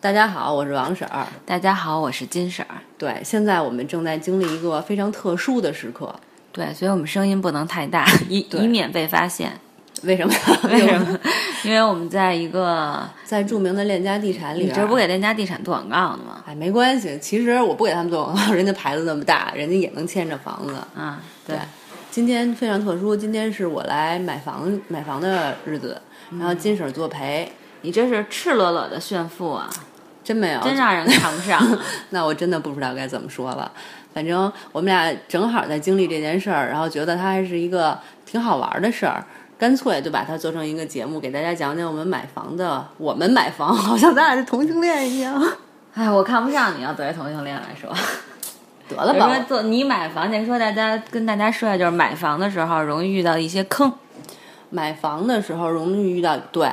大家好，我是王婶儿。大家好，我是金婶儿。对，现在我们正在经历一个非常特殊的时刻。对，所以我们声音不能太大，以以免被发现。为什么？为什么？因为我们在一个在著名的链家地产里。你这不给链家地产做广告呢吗？哎，没关系。其实我不给他们做广告，人家牌子那么大，人家也能牵着房子。啊，对。今天非常特殊，今天是我来买房买房的日子，然后金婶作陪。你这是赤裸裸的炫富啊！真没有，真让人 看不上。那我真的不知道该怎么说了。反正我们俩正好在经历这件事儿，然后觉得它还是一个挺好玩的事儿，干脆就把它做成一个节目，给大家讲讲我们买房的。我们买房 好像咱俩是同性恋一样。哎，我看不上你要作为同性恋来说。得了吧。说做你买房，先说大家跟大家说一下，就是买房的时候容易遇到一些坑。买房的时候容易遇到对。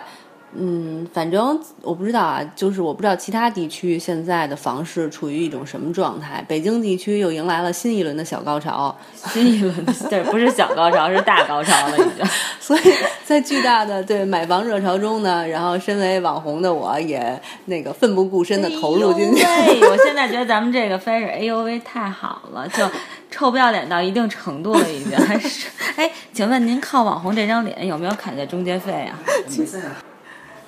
嗯，反正我不知道啊，就是我不知道其他地区现在的房市处于一种什么状态。北京地区又迎来了新一轮的小高潮，新一轮的 对，不是小高潮，是大高潮了已经。所以在巨大的对买房热潮中呢，然后身为网红的我也那个奋不顾身的投入进去。我现在觉得咱们这个非是哎呦喂太好了，就臭不要脸到一定程度了已经。还 是哎，请问您靠网红这张脸有没有砍下中介费啊？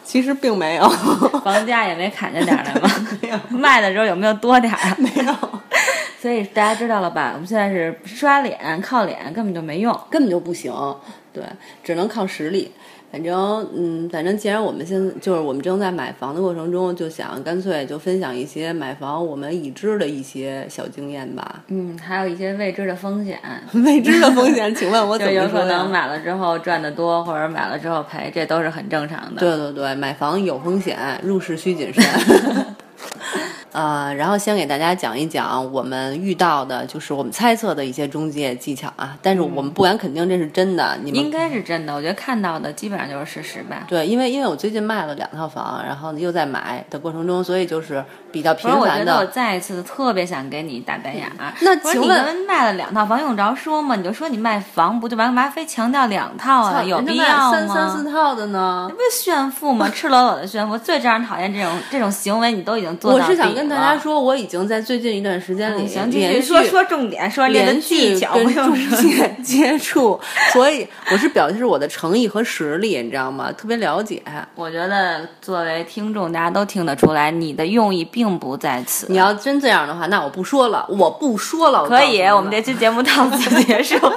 其实并没有，房价也没砍下点来吗？卖的时候有没有多点儿？没有，所以大家知道了吧？我们现在是刷脸，靠脸根本就没用，根本就不行，对，只能靠实力。反正，嗯，反正既然我们现在就是我们正在买房的过程中，就想干脆就分享一些买房我们已知的一些小经验吧。嗯，还有一些未知的风险。未知的风险，请问我 怎么有可能买了之后赚的多，或者买了之后赔，这都是很正常的。对对对，买房有风险，入市需谨慎。呃，然后先给大家讲一讲我们遇到的，就是我们猜测的一些中介技巧啊。但是我们不敢肯定这是真的，你们应该是真的。我觉得看到的基本上就是事实吧。对，因为因为我最近卖了两套房，然后又在买的过程中，所以就是比较频繁的。我再一次特别想给你打白眼。那请问卖了两套房用着说吗？你就说你卖房不就完？干嘛非强调两套啊？有必要吗？三三四套的呢？这不炫富吗？赤裸裸的炫富，最招人讨厌这种这种行为，你都已经做到我是想跟大家说，我已经在最近一段时间里连续说说重点，说连续跟中介 接触，所以我是表示我的诚意和实力，你知道吗？特别了解。我觉得作为听众，大家都听得出来，你的用意并不在此。你要真这样的话，那我不说了，我不说了。可以，我们这期节目到此结束。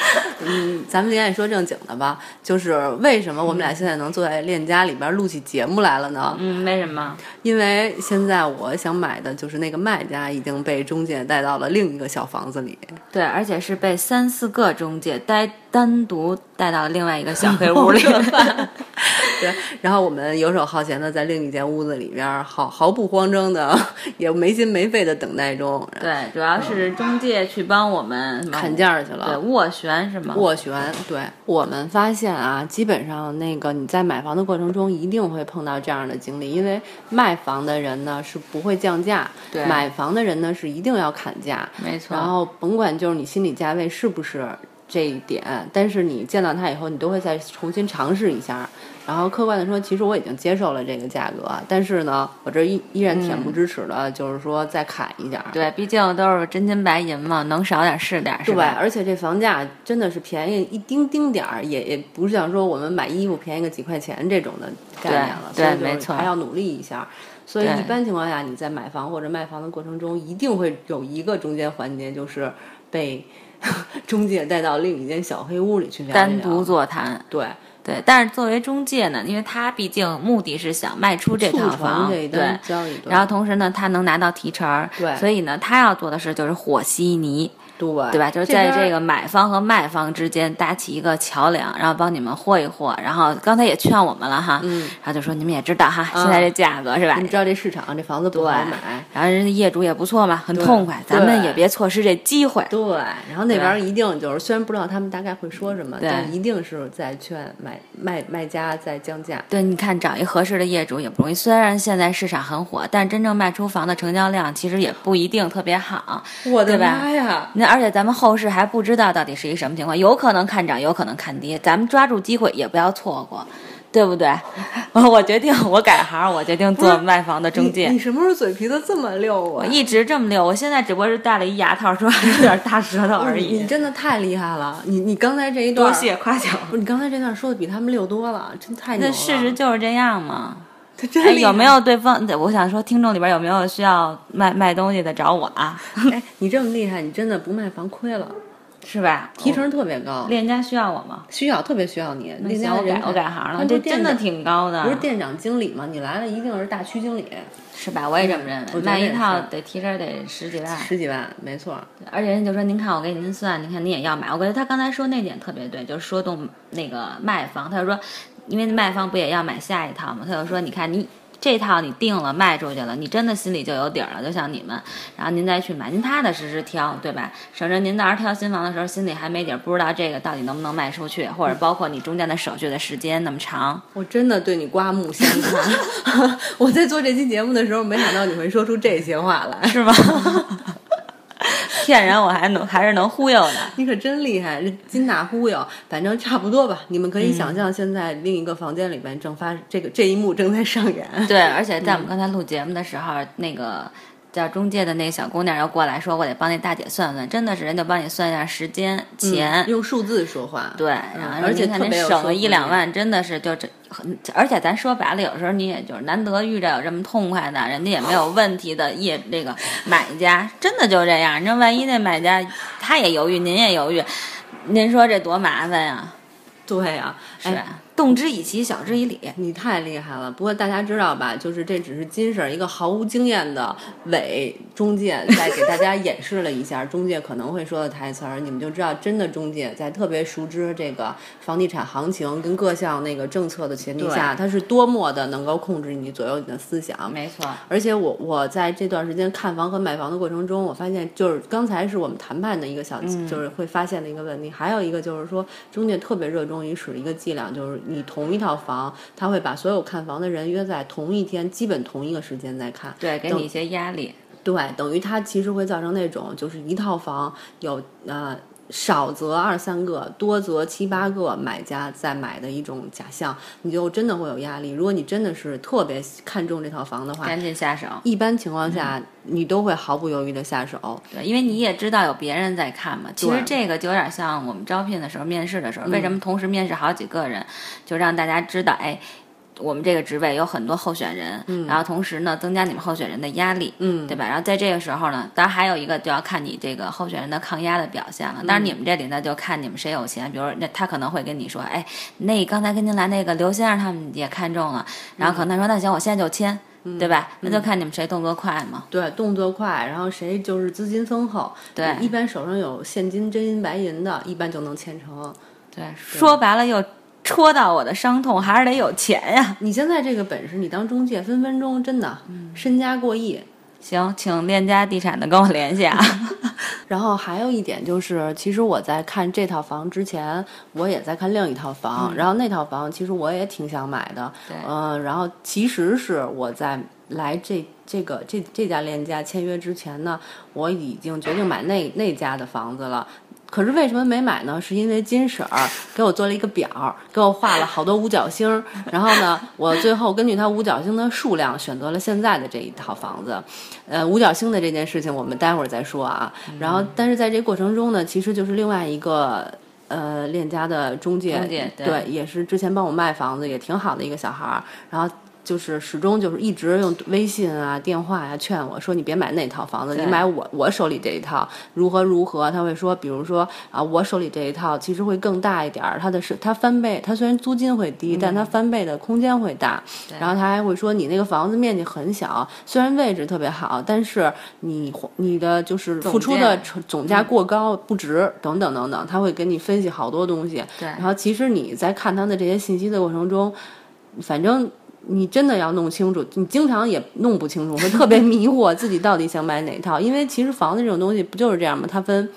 嗯，咱们今天说正经的吧，就是为什么我们俩现在能坐在链家里边录起节目来了呢？嗯，为什么？因为现在我想买的就是那个卖家已经被中介带到了另一个小房子里。对，而且是被三四个中介带单独带到了另外一个小黑屋里。对，然后我们游手好闲的在另一间屋子里边，毫毫不慌张的，也没心没肺的等待中。对，主要是中介去帮我们砍价去了。对，斡旋是吗？斡旋。对，我们发现啊，基本上那个你在买房的过程中一定会碰到这样的经历，因为卖房的人呢是不会降价，对，买房的人呢是一定要砍价，没错。然后甭管就是你心理价位是不是这一点，但是你见到他以后，你都会再重新尝试一下。然后客观的说，其实我已经接受了这个价格，但是呢，我这依依然恬不知耻的，就是说再砍一点。对，毕竟都是真金白银嘛，能少点是点，是吧？对，而且这房价真的是便宜一丁丁点儿，也也不是像说我们买衣服便宜个几块钱这种的概念了。对，没错，还要努力一下。所以一般情况下，你在买房或者卖房的过程中，一定会有一个中间环节，就是被 中介带到另一间小黑屋里去单独座谈。对。对，但是作为中介呢，因为他毕竟目的是想卖出这套房，对，然后同时呢，他能拿到提成，对，所以呢，他要做的事就是和稀泥。对，对吧？就是在这个买方和卖方之间搭起一个桥梁，然后帮你们和一和。然后刚才也劝我们了哈，嗯，然后就说你们也知道哈，现在这价格是吧？你知道这市场这房子不好买，然后人家业主也不错嘛，很痛快，咱们也别错失这机会。对，然后那边一定就是虽然不知道他们大概会说什么，但一定是在劝买卖卖家在降价。对，你看找一合适的业主也不容易。虽然现在市场很火，但真正卖出房的成交量其实也不一定特别好。我的妈呀！那而且咱们后市。还不知道到底是一什么情况，有可能看涨，有可能看跌，咱们抓住机会也不要错过，对不对？我 我决定，我改行，我决定做卖房的中介。你什么时候嘴皮子这么溜啊？我一直这么溜，我现在只不过是戴了一牙套，说有点大舌头而已。你真的太厉害了！你你刚才这一段，多谢夸奖。不是你刚才这段说的比他们溜多了，真太牛了。那事实就是这样嘛。他真有没有对方？我想说，听众里边有没有需要卖卖东西的找我啊？哎，你这么厉害，你真的不卖房亏了。是吧？提成特别高，链家需要我吗？需要，特别需要你。链家我改我改行了，这真的挺高的。不是店长经理吗？你来了一定是大区经理，是吧？我也这么认为。卖一套得提成得十几万，十几万，没错。而且人家就说：“您看我给您算，您看您也要买。”我觉得他刚才说那点特别对，就是说动那个卖房，他就说，因为卖方不也要买下一套吗？他就说：“你看你。”这套你定了卖出去了，你真的心里就有底儿了，就像你们，然后您再去买，您踏踏实实挑，对吧？省着您到时候挑新房的时候心里还没底儿，不知道这个到底能不能卖出去，或者包括你中间的手续的时间那么长。我真的对你刮目相看，我在做这期节目的时候，没想到你会说出这些话来，是吗？骗人我还能 还是能忽悠的，你可真厉害，这金大忽悠，反正差不多吧。你们可以想象，现在另一个房间里边正发这个这一幕正在上演。对，而且在我们刚才录节目的时候，那个。叫中介的那个小姑娘又过来说：“我得帮那大姐算算，真的是人就帮你算一下时间、钱，用数字说话。对，而且看您省了一两万，真的是就这很。而且咱说白了，有时候你也就是难得遇着有这么痛快的，人家也没有问题的业那个买家，真的就这样。你说万一那买家他也犹豫，您也犹豫，您说这多麻烦呀？对呀，是。”动之以情，晓之以理。你太厉害了。不过大家知道吧？就是这只是金婶一个毫无经验的伪中介，在给大家演示了一下中介可能会说的台词儿。你们就知道，真的中介在特别熟知这个房地产行情跟各项那个政策的前提下，他是多么的能够控制你左右你的思想。没错。而且我我在这段时间看房和买房的过程中，我发现就是刚才是我们谈判的一个小，就是会发现的一个问题。还有一个就是说，中介特别热衷于使一个伎俩，就是。你同一套房，他会把所有看房的人约在同一天，基本同一个时间在看。对，给你一些压力。对，等于他其实会造成那种，就是一套房有呃。少则二三个，多则七八个买家在买的一种假象，你就真的会有压力。如果你真的是特别看重这套房的话，赶紧下手。一般情况下，你都会毫不犹豫的下手。对，因为你也知道有别人在看嘛。其实这个就有点像我们招聘的时候、面试的时候，为什么同时面试好几个人，就让大家知道，哎。我们这个职位有很多候选人，然后同时呢，增加你们候选人的压力，嗯，对吧？然后在这个时候呢，当然还有一个就要看你这个候选人的抗压的表现了。当然你们这里呢，就看你们谁有钱。比如那他可能会跟你说，哎，那刚才跟您来那个刘先生他们也看中了，然后可能他说那行，我现在就签，对吧？那就看你们谁动作快嘛。对，动作快，然后谁就是资金丰厚，对，一般手上有现金真金白银的，一般就能签成。对，说白了又。戳到我的伤痛，还是得有钱呀！你现在这个本事，你当中介分分钟真的身家过亿。行，请链家地产的跟我联系啊。然后还有一点就是，其实我在看这套房之前，我也在看另一套房。然后那套房其实我也挺想买的。嗯，然后其实是我在来这这个这这家链家签约之前呢，我已经决定买那那家的房子了。可是为什么没买呢？是因为金婶儿给我做了一个表，给我画了好多五角星，然后呢，我最后根据它五角星的数量选择了现在的这一套房子。呃，五角星的这件事情我们待会儿再说啊。然后，但是在这过程中呢，其实就是另外一个呃链家的中介，对，也是之前帮我卖房子也挺好的一个小孩儿，然后。就是始终就是一直用微信啊、电话呀劝我说：“你别买那套房子，你买我我手里这一套如何如何。”他会说，比如说啊，我手里这一套其实会更大一点儿，它的是它翻倍，它虽然租金会低，但它翻倍的空间会大。然后他还会说，你那个房子面积很小，虽然位置特别好，但是你你的就是付出的总价过高不值等等等等，他会给你分析好多东西。对，然后其实你在看他的这些信息的过程中，反正。你真的要弄清楚，你经常也弄不清楚，会特别迷惑自己到底想买哪套。因为其实房子这种东西不就是这样吗？它分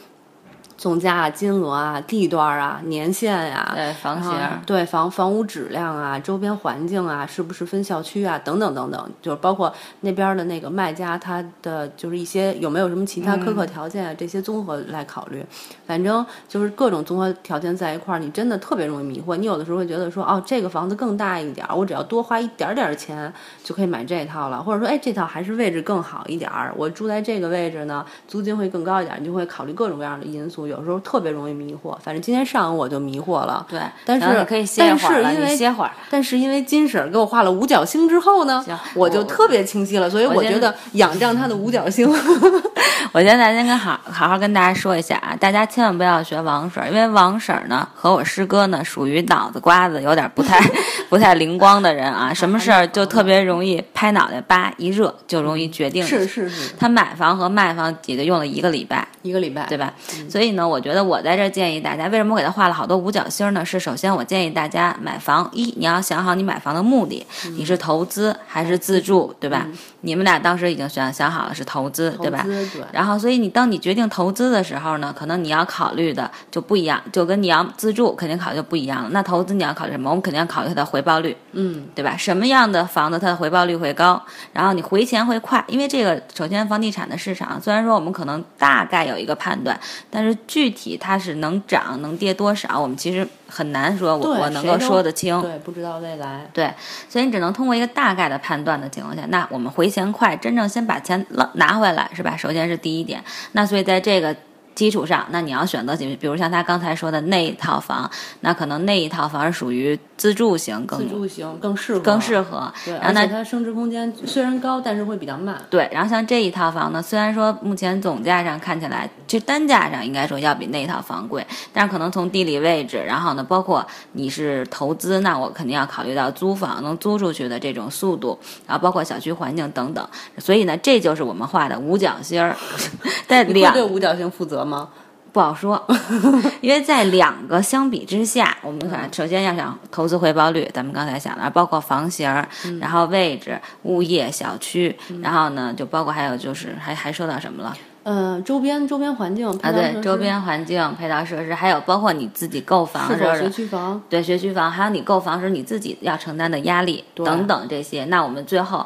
总价啊、金额啊、地段啊、年限呀、对房型对房房屋质量啊、周边环境啊，是不是分校区啊，等等等等，就是包括那边的那个卖家他的就是一些有没有什么其他苛刻条件啊，这些综合来考虑。反正就是各种综合条件在一块儿，你真的特别容易迷惑。你有的时候会觉得说，哦，这个房子更大一点儿，我只要多花一点点儿钱就可以买这套了，或者说，哎，这套还是位置更好一点儿，我住在这个位置呢，租金会更高一点儿，你就会考虑各种各样的因素，有时候特别容易迷惑。反正今天上午我就迷惑了，对，但是可以歇一会儿了，但是因为你歇会儿。但是因为金婶儿给我画了五角星之后呢，我就特别清晰了，所以我觉得仰仗他的五角星。我现在先跟好好好跟大家说一下啊，大家千万不要学王婶儿，因为王婶儿呢和我师哥呢属于脑子瓜子有点不太 不太灵光的人啊，什么事儿就特别容易拍脑袋，叭一热就容易决定。是是是，他买房和卖房也就用了一个礼拜，一个礼拜，对吧？所以呢，我觉得我在这儿建议大家，为什么我给他画了好多五角星呢？是首先我建议大家买房，一你要想好你买房的目的，你是投资还是自住，对吧？你们俩当时已经选想好了是投资，对吧？投资对。然后，所以你当你决定投资的时候呢，可能你要考虑的就不一样，就跟你要自住肯定考虑就不一样了。那投资你要考虑什么？我们肯定要考虑它的回报率，嗯，对吧？什么样的房子它的回报率会高，然后你回钱会快，因为这个首先房地产的市场虽然说我们可能大概有一个判断，但是具体它是能涨能跌多少，我们其实很难说我我能够说得清。对，不知道未来。对，所以你只能通过一个大概的判断的情况下，那我们回钱快，真正先把钱捞拿回来，是吧？首先是第一点。那所以在这个基础上，那你要选择，比如像他刚才说的那一套房，那可能那一套房是属于自住型更自住型更适合，更适合。对，然后那它升值空间虽然高，但是会比较慢。对，然后像这一套房呢，虽然说目前总价上看起来，其实单价上应该说要比那一套房贵，但是可能从地理位置，然后呢，包括你是投资，那我肯定要考虑到租房能租出去的这种速度，然后包括小区环境等等。所以呢，这就是我们画的五角星儿，在两对五角星负责吗？不好说，因为在两个相比之下，我们看首先要想投资回报率，咱们刚才想的，包括房型儿，然后位置、物业、小区，然后呢，就包括还有就是还还说到什么了？呃，周边周边环境啊，对，周边环境、配套设施，还有包括你自己购房是否学时候的区房？对学区房，还有你购房时你自己要承担的压力等等这些，那我们最后。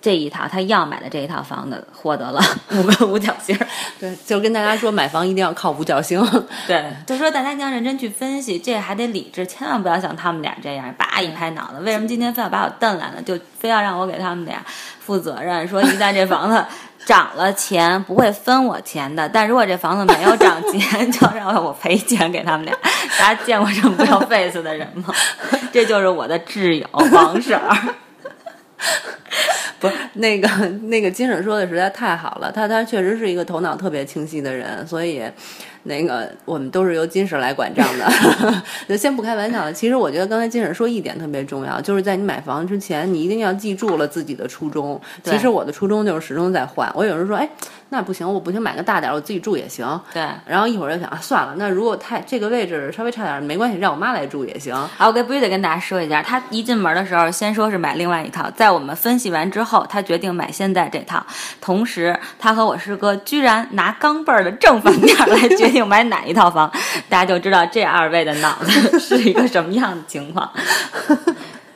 这一套他要买的这一套房子获得了 五个五角星儿，对，就跟大家说，买房一定要靠五角星。对，就说大家一定要认真去分析，这还得理智，千万不要像他们俩这样，叭一拍脑子。为什么今天非要把我瞪来了，就非要让我给他们俩负责任？说一旦这房子涨了钱，不会分我钱的；但如果这房子没有涨钱，就要让我赔钱给他们俩。大家见过这么不要 face 的人吗？这就是我的挚友王婶儿。不是那个那个金婶说的实在太好了，他他确实是一个头脑特别清晰的人，所以那个我们都是由金婶来管账的。就先不开玩笑了，其实我觉得刚才金婶说一点特别重要，就是在你买房之前，你一定要记住了自己的初衷。其实我的初衷就是始终在换。我有人说，哎，那不行，我不行，买个大点儿，我自己住也行。对，然后一会儿又想，啊，算了，那如果太这个位置稍微差点儿没关系，让我妈来住也行。啊，我跟必须得跟大家说一下，他一进门的时候，先说是买另外一套，在我们分析完之后，他决定买现在这套。同时，他和我师哥居然拿钢镚儿的正反面来决定买哪一套房，大家就知道这二位的脑子 是一个什么样的情况。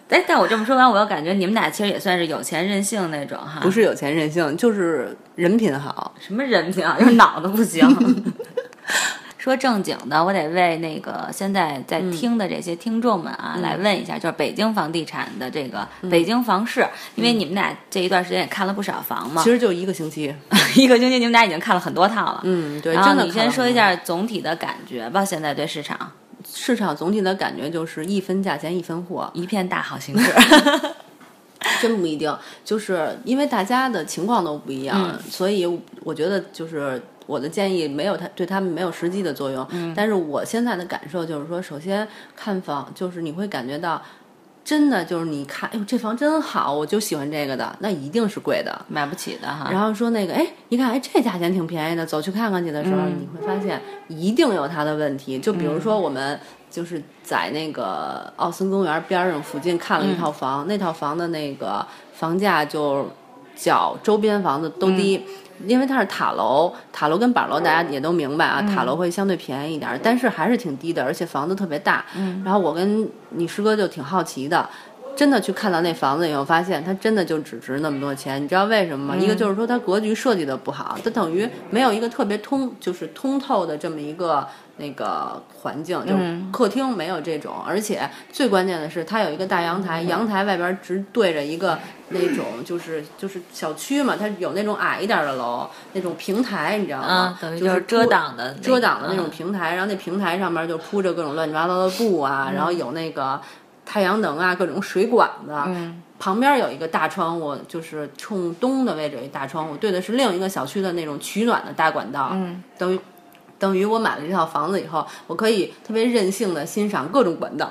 哎，但我这么说完，我又感觉你们俩其实也算是有钱任性那种哈。不是有钱任性，就是人品好。什么人品啊，就是脑子不行。说正经的，我得为那个现在在听的这些听众们啊，来问一下，就是北京房地产的这个北京房市，因为你们俩这一段时间也看了不少房嘛，其实就一个星期。一个星期你们俩已经看了很多套了。嗯，对，然后你先说一下总体的感觉吧，现在对市场。市场总体的感觉就是一分价钱一分货，一片大好形势。真不一定，就是因为大家的情况都不一样，嗯。所以我觉得就是我的建议没有他对他们没有实际的作用。嗯但是我现在的感受就是说，首先看房就是你会感觉到。真的就是你看，哎呦，这房真好，我就喜欢这个的，那一定是贵的。买不起的哈。然后说那个，哎，一看，哎，这价钱挺便宜的，走去看看去的时候，嗯你会发现一定有它的问题。就比如说我们就是在那个奥森公园边上附近看了一套房，那套房的那个房价就较周边房子都低。因为它是塔楼，塔楼跟板楼大家也都明白啊，塔楼会相对便宜一点，但是还是挺低的，而且房子特别大。嗯，然后我跟你师哥就挺好奇的，真的去看到那房子以后，发现它真的就只值那么多钱。你知道为什么吗？一个就是说它格局设计的不好，它等于没有一个特别通，就是通透的这么一个那个环境，就客厅没有这种，而且最关键的是它有一个大阳台，阳台外边直对着一个那种就是就是小区嘛，它有那种矮一点的楼，那种平台，你知道吗？就是遮挡的遮挡的那种嗯平台，然后那平台上面就铺着各种乱七八糟的布啊，然后有那个太阳能啊，各种水管子。嗯旁边有一个大窗户，就是冲东的位置有一大窗户，对的是另一个小区的那种取暖的大管道。嗯，等于等于我买了这套房子以后，我可以特别任性的欣赏各种管道。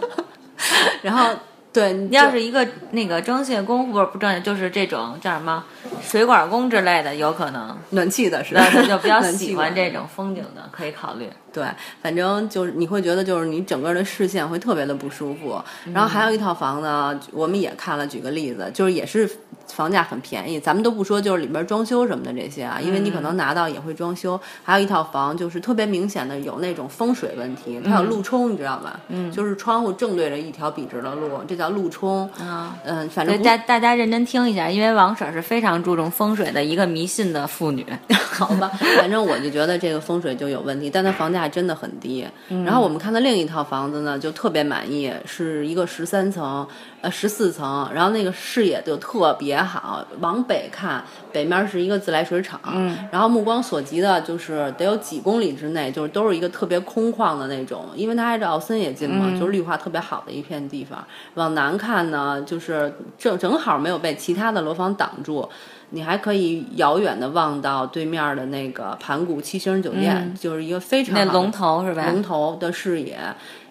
然后对，你要是一个那个装卸工，不是不正经，就是这种叫什么水管工之类的，有可能，暖气的是那他就比较 喜欢这种风景的，可以考虑。对，反正就是你会觉得就是你整个的视线会特别的不舒服。然后还有一套房呢，我们也看了，举个例子，就是也是房价很便宜，咱们都不说就是里边装修什么的这些啊，因为你可能拿到也会装修。还有一套房就是特别明显的有那种风水问题，它有路冲，你知道吧？嗯，就是窗户正对着一条笔直的路，这叫路冲。啊，嗯，反正大大家认真听一下，因为王婶是非常注重风水的一个迷信的妇女。好吧，反正我就觉得这个风水就有问题，但它房价真的很低。然后我们看的另一套房子呢，就特别满意，是一个十三层，呃十四层，然后那个视野就特别好，往北看，北面是一个自来水厂，嗯，然后目光所及的就是得有几公里之内，就是都是一个特别空旷的那种，因为它挨着奥森也近嘛，就是绿化特别好的一片地方。往南看呢，就是正正好没有被其他的楼房挡住。你还可以遥远的望到对面的那个盘古七星酒店，就是一个非常那龙头是吧？龙头的视野，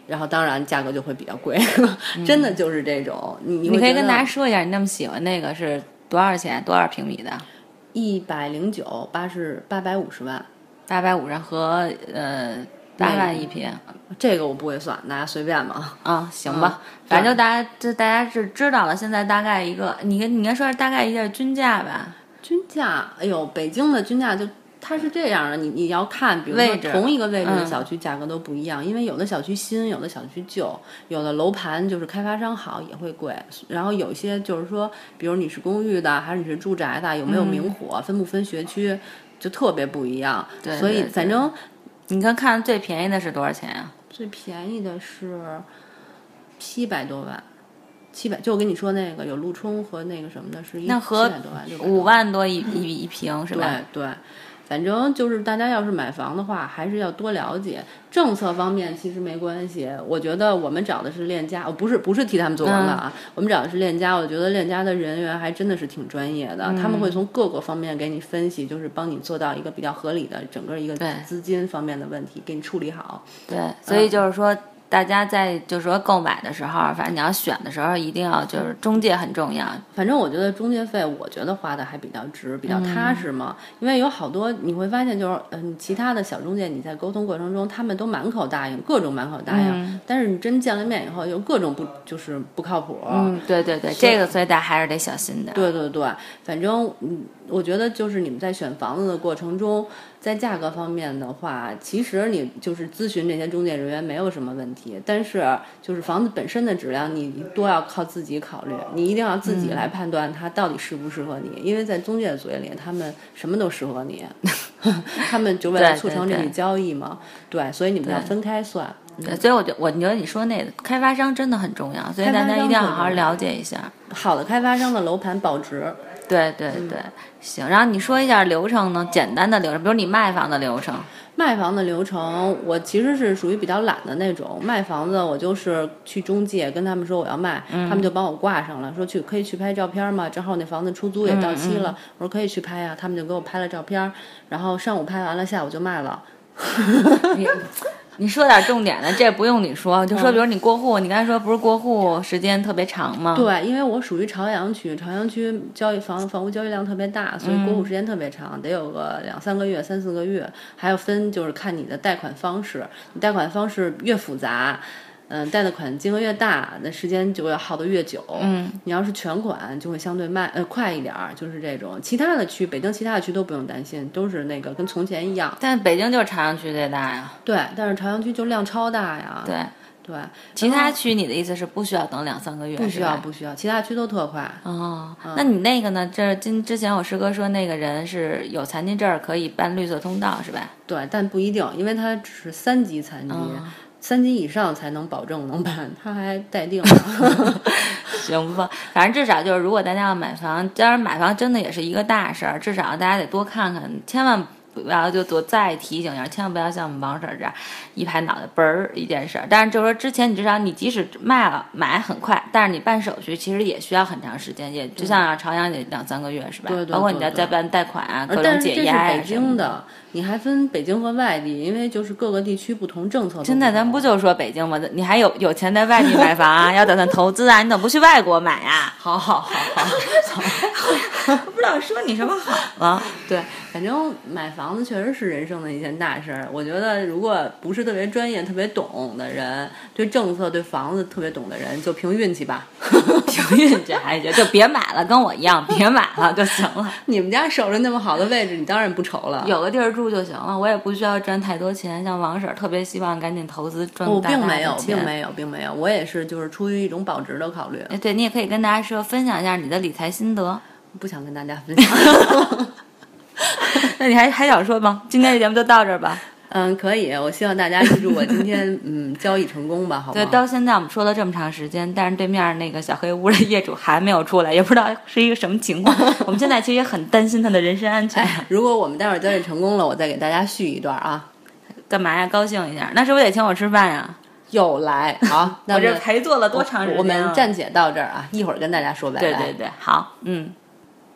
然后当然价格就会比较贵，真的就是这种。你你你可以跟大家家说一下，你那么喜欢那个是多少钱？多少平米的？一百零九八十八百五十万，八百五十和呃八万一平这个我不会算，大家随便吧。啊，行吧，反正就大家这大家是知道了，现在大概一个，你跟你应该说是大概一下均价吧？均价，哎呦，北京的均价就它是这样的，你你要看，比如说同一个位置的嗯。小区价格都不一样，因为有的小区新，有的小区旧，有的楼盘就是开发商好也会贵，然后有些就是说，比如你是公寓的还是你是住宅的，有没有明火，分不分学区，就特别不一样。对所以反正你看看最便宜的是多少钱呀、最便宜的是七百多万。七百，就我跟你说那个有路冲和那个什么的，是一那和七百多万，600多五万多一一一平是吧？对对，反正就是大家要是买房的话，还是要多了解政策方面，其实没关系。我觉得我们找的是链家，哦，不是不是替他们做广告啊，我们找的是链家。我觉得链家的人员还真的是挺专业的，他们会从各个方面给你分析，就是帮你做到一个比较合理的整个一个资金方面的问题，给你处理好。对，所以就是说，大家在就是说购买的时候，反正你要选的时候，一定要就是中介很重要。反正我觉得中介费，我觉得花的还比较值，比较踏实嘛。因为有好多你会发现，就是嗯，其他的小中介你在沟通过程中，他们都满口答应，各种满口答应，但是你真见了面以后，又各种不就是不靠谱。嗯，对对对，这个所以大家还是得小心的。对对对，反正嗯，我觉得就是你们在选房子的过程中，在价格方面的话，其实你就是咨询这些中介人员没有什么问题，但是就是房子本身的质量，你多要靠自己考虑，你一定要自己来判断它到底适不适合你，因为在中介的嘴里，他们什么都适合你，他们就为了促成这笔交易嘛，对，所以你们要分开算。对，所以我觉我觉得你说那个开发商真的很重要，所以大家一定要好好了解一下。好的开发商的楼盘保值，对对对，行。然后你说一下流程呢？简单的流程，比如你卖房的流程。卖房的流程，我其实是属于比较懒的那种。卖房子，我就是去中介跟他们说我要卖，他们就帮我挂上了，说去可以去拍照片吗？正好那房子出租也到期了，我说可以去拍呀、他们就给我拍了照片，然后上午拍完了，下午就卖了。你你说点重点的，这不用你说，就说比如你过户，你刚才说不是过户时间特别长吗？对，因为我属于朝阳区，朝阳区交易房房屋交易量特别大，所以过户时间特别长，得有个两三个月、三四个月，还要分就是看你的贷款方式，你贷款方式越复杂。嗯，贷的款金额越大，那时间就要耗得越久。嗯，你要是全款，就会相对慢呃快一点儿，就是这种。其他的区，北京其他的区都不用担心，都是那个跟从前一样。但北京就是朝阳区最大呀。对，但是朝阳区就量超大呀。对，对，其他区你的意思是不需要等两三个月？不需要，不需要，其他区都特快。哦，那你那个呢？这今之前我师哥说那个人是有残疾证儿可以办绿色通道是吧？对，但不一定，因为他只是三级残疾，三级以上才能保证能办，他还待定呢。行吧，反正至少就是，如果大家要买房，当然买房真的也是一个大事儿，至少大家得多看看，千万不要就多再提醒一下，千万不要像我们王婶儿这样一拍脑袋嘣儿一件事儿。但是就是说之前你至少你即使卖了买很快，但是你办手续其实也需要很长时间，也就像朝阳也两三个月是吧？对对包括你对对再再办贷款啊，各种但是这是解压呀北。京的，你还分北京和外地，因为就是各个地区不同政策都现在咱同不就说北京吗？你还有有钱在外地买房啊？要打算投资啊？你怎么不去外国买呀、好好好好。不知道说你什么好了。对，反正买房子确实是人生的一件大事儿。我觉得，如果不是特别专业、特别懂的人，对政策、对房子特别懂的人，就凭运气吧。凭运气还行，就别买了，跟我一样，别买了就行了。你们家守着那么好的位置，你当然不愁了。有个地儿住就行了，我也不需要赚太多钱。像王婶儿特别希望赶紧投资赚我大大的并没有，钱并没有，并没有。我也是，就是出于一种保值的考虑，哎，对你也可以跟大家说，分享一下你的理财心得。不想跟大家分享。那你还还想说吗？今天的节目就到这儿吧。嗯，可以。我希望大家记住我今天嗯交易成功吧，好吗？对，到现在我们说了这么长时间，但是对面那个小黑屋的业主还没有出来，也不知道是一个什么情况。我们现在其实也很担心他的人身安全。如果我们待会儿交易成功了，我再给大家续一段啊。干嘛呀？高兴一下？那是不是得请我吃饭呀？又来好，那我这陪坐了多长时间啊？我们暂且到这儿啊，一会儿跟大家说拜拜。对对对，好，嗯，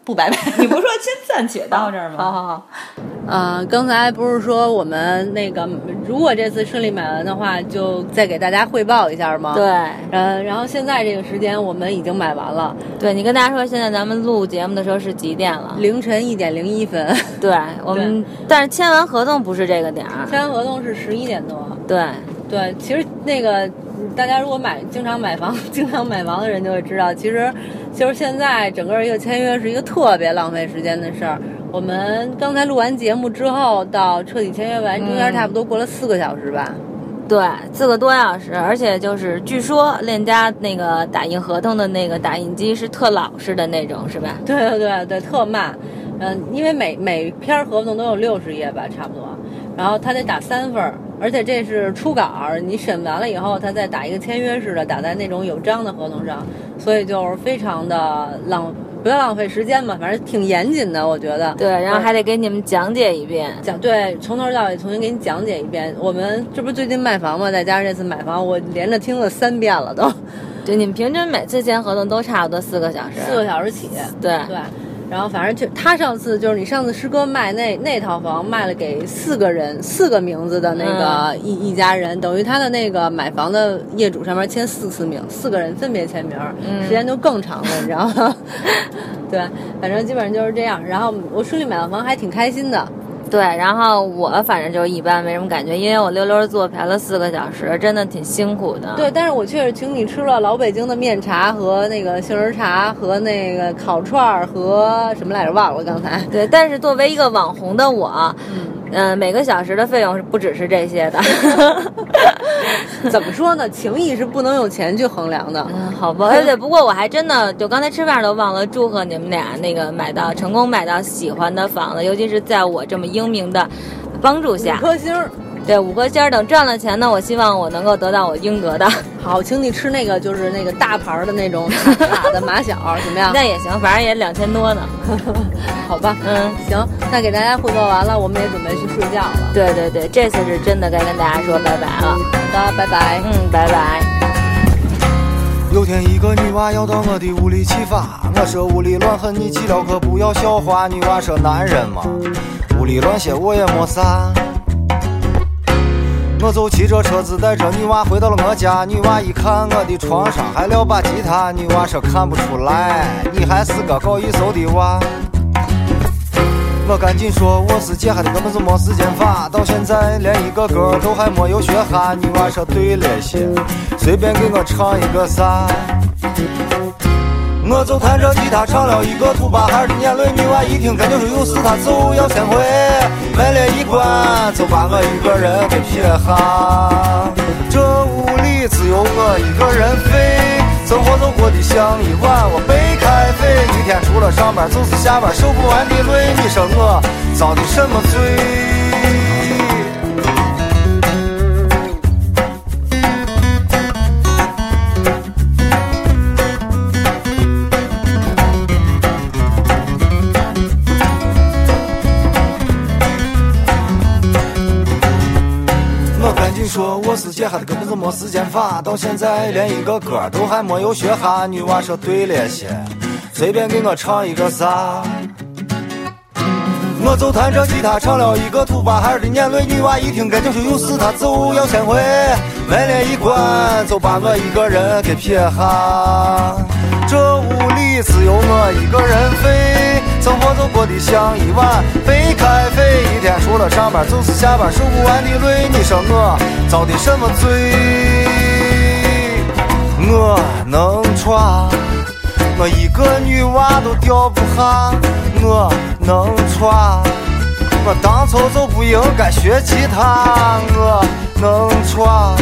不拜拜。你不是说先暂且到这儿吗？好 好好，呃，刚才不是说我们那个，如果这次顺利买完的话，就再给大家汇报一下吗？。对呃，然后现在这个时间我们已经买完了，对，你跟大家说，现在咱们录节目的时候是几点了？凌晨一点零一分，对我们，但是签完合同不是这个点儿。签完合同是十一点多。对，对，其实那个大家如果买经常买房、经常买房的人就会知道，其实就是现在整个一个签约是一个特别浪费时间的事儿。我们刚才录完节目之后，到彻底签约完，中间差不多过了四个小时吧。对，四个多小时，而且就是据说链家那个打印合同的那个打印机是特老式的那种，是吧？对对对对，特慢。嗯，因为每每篇合同都有六十页吧，差不多。然后他得打三份儿，而且这是初稿儿，你审完了以后，他再打一个签约式的，打在那种有章的合同上，所以就是非常的浪，不要浪费时间嘛，反正挺严谨的，我觉得。对，然后还得给你们讲解一遍。讲对，从头到尾重新给你讲解一遍。我们这不是最近卖房嘛，再加上这次买房，我连着听了三遍了都，对，你们平均每次签合同都差不多四个小时。四个小时起。对对，然后反正就他上次就是你上次师哥卖那那套房卖了给四个人四个名字的那个一、一家人，等于他的那个买房的业主上面签四次名，四个人分别签名，时间就更长了，你知道吗？对，反正基本上就是这样。然后我顺利买了房还挺开心的。对，然后我反正就一般，没什么感觉，因为我溜溜坐排了四个小时，真的挺辛苦的。对，但是我确实请你吃了老北京的面茶和那个杏仁茶和那个烤串儿和什么来着忘了刚才。对，但是作为一个网红的我，嗯嗯、每个小时的费用是不只是这些的。怎么说呢？情谊是不能用钱去衡量的。嗯，好吧，对对 不过我还真的就刚才吃饭都忘了祝贺你们俩那个买到成功买到喜欢的房子，尤其是在我这么英明的帮助五下，颗星儿。对五颗星儿。等赚了钱呢，我希望我能够得到我应得的。好，请你吃那个就是那个大牌儿的那种塔塔 的马小，怎么样？那也行，反正也两千多呢。好吧，嗯，行，那给大家汇报完了，我们也准备去睡觉了。对对对，这次是真的该跟大家说拜拜了。好的，拜拜。嗯，拜拜。有天一个女娃要到我的屋里去发，我说屋里乱很，你去了可不要笑话。女娃说男人嘛，屋里乱些我也没啥。我就骑着车子带着女娃回到了我家，女娃一看我的床上还撂把吉他，女娃说看不出来，你还是个搞艺术的娃。我赶紧说我是接哈的，根本就没时间发，到现在连一个歌都还没有学哈。女娃说对了些，随便给我唱一个啥。我就弹着吉他唱了一个土巴孩的眼泪，女娃一听感觉说有事，她就要先回。门帘一关，就把我一个人给撇下。这屋里只有我一个人飞，生活都过得像一碗我白开水。一天除了上班就是下班，受不完的累，你说我遭的什么罪？说我是接哈的，根本就没时间发，到现在连一个歌都还没有学哈。女娃说对了些，随便给我唱一个啥。我就弹着吉他唱了一个土巴孩的眼泪，女娃一听肯定是有事，她就要先回。门帘一关，就把我一个人给撇下。这屋里只有我一个人飞，过的像一碗白开水。一天除了上班就是下班，受不完的累，你说我遭的什么罪？我能闯，我一个女娃都吊不下。我能闯，我当初就不应该学吉他。我能闯，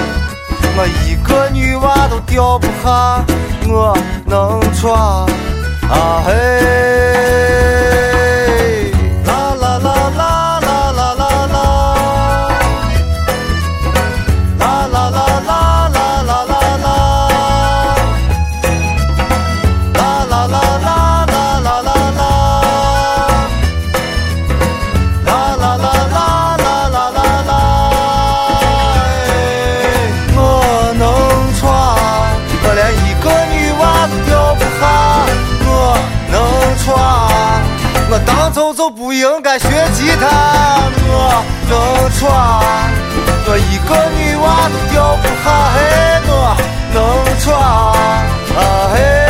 我一个女娃都吊不下。我能闯，啊嘿，走走不应该学吉他，我能闯，我一个女娃都吊不下，嘿，我能闯，啊嘿。